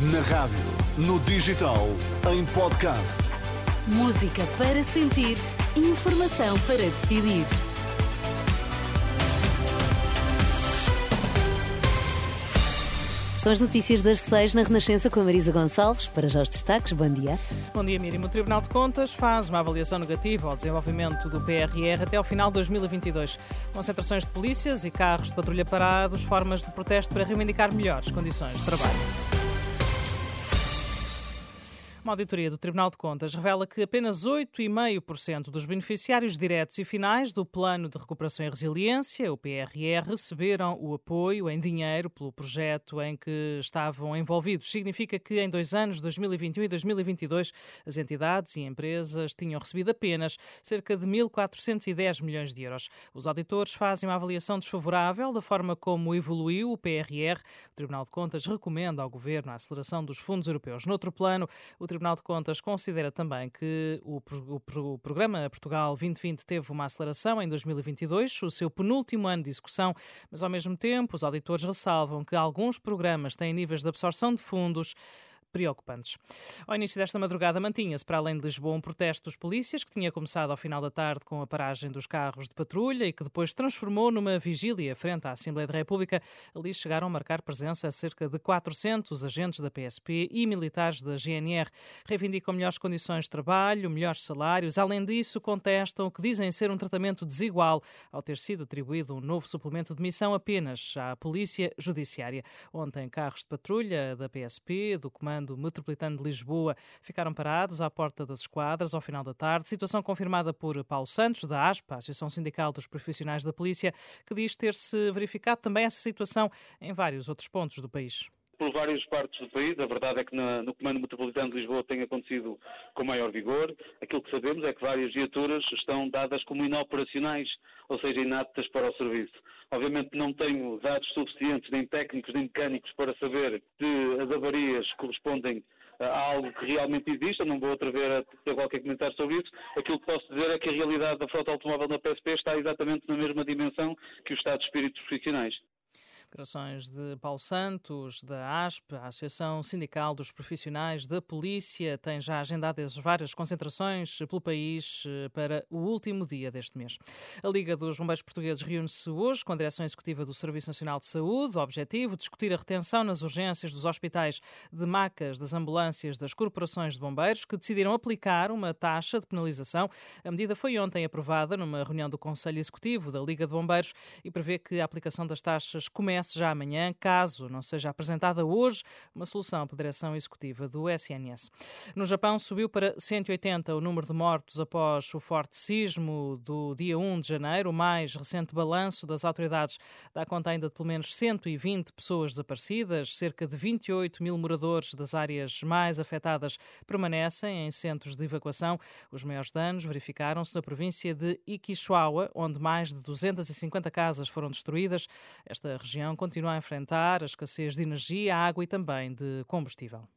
Na rádio, no digital, em podcast. Música para sentir, informação para decidir. São as notícias das seis na Renascença com a Marisa Gonçalves. Para já os destaques, bom dia. Bom dia, Miriam. O Tribunal de Contas faz uma avaliação negativa ao desenvolvimento do PRR até ao final de 2022. Concentrações de polícias e carros de patrulha parados, formas de protesto para reivindicar melhores condições de trabalho. Uma auditoria do Tribunal de Contas revela que apenas 8,5% dos beneficiários diretos e finais do Plano de Recuperação e Resiliência, o PRR, receberam o apoio em dinheiro pelo projeto em que estavam envolvidos. Significa que em dois anos, 2021 e 2022, as entidades e empresas tinham recebido apenas cerca de 1.410 milhões de euros. Os auditores fazem uma avaliação desfavorável da forma como evoluiu o PRR. O Tribunal de Contas recomenda ao Governo a aceleração dos fundos europeus. Noutro plano, o Tribunal de Contas considera também que o, o, o programa Portugal 2020 teve uma aceleração em 2022, o seu penúltimo ano de execução, mas ao mesmo tempo os auditores ressalvam que alguns programas têm níveis de absorção de fundos preocupantes. Ao início desta madrugada mantinha-se para além de Lisboa um protesto dos polícias que tinha começado ao final da tarde com a paragem dos carros de patrulha e que depois transformou numa vigília frente à Assembleia da República. Ali chegaram a marcar presença cerca de 400 agentes da PSP e militares da GNR. Reivindicam melhores condições de trabalho, melhores salários. Além disso, contestam o que dizem ser um tratamento desigual ao ter sido atribuído um novo suplemento de missão apenas à Polícia Judiciária. Ontem, carros de patrulha da PSP, do Comando Comando Metropolitano de Lisboa ficaram parados à porta das esquadras ao final da tarde. Situação confirmada por Paulo Santos, da ASPA, Associação Sindical dos Profissionais da Polícia, que diz ter-se verificado também essa situação em vários outros pontos do país por várias partes do país. A verdade é que na, no Comando Metropolitano de Lisboa tem acontecido com maior vigor. Aquilo que sabemos é que várias viaturas estão dadas como inoperacionais, ou seja, inaptas para o serviço. Obviamente não tenho dados suficientes, nem técnicos, nem mecânicos, para saber se as avarias correspondem a algo que realmente existe, eu não vou atrever a ter qualquer comentário sobre isso. Aquilo que posso dizer é que a realidade da frota automóvel na PSP está exatamente na mesma dimensão que o estado de espíritos profissionais. Declarações de Paulo Santos, da ASP, a Associação Sindical dos Profissionais da Polícia, tem já agendadas várias concentrações pelo país eh, para o último dia deste mês. A Liga dos Bombeiros Portugueses reúne-se hoje com a Direção Executiva do Serviço Nacional de Saúde. O objetivo, discutir a retenção nas urgências dos hospitais de macas das ambulâncias das corporações de bombeiros, que decidiram aplicar uma taxa de penalização. A medida foi ontem aprovada numa reunião do Conselho Executivo da Liga de Bombeiros e prevê que a aplicação das taxas comece comece já amanhã, caso não seja apresentada hoje uma solução pela direção executiva do SNS. No Japão, subiu para 180 o número de mortos após o forte sismo do dia 1 de janeiro. O mais recente balanço das autoridades dá conta ainda de pelo menos 120 pessoas desaparecidas. Cerca de 28 mil moradores das áreas mais afetadas permanecem em centros de evacuação. Os maiores danos verificaram-se na província de Ikishiwa, onde mais de 250 casas foram destruídas. Esta região continua a enfrentar a escassez de energia, água e também de combustível.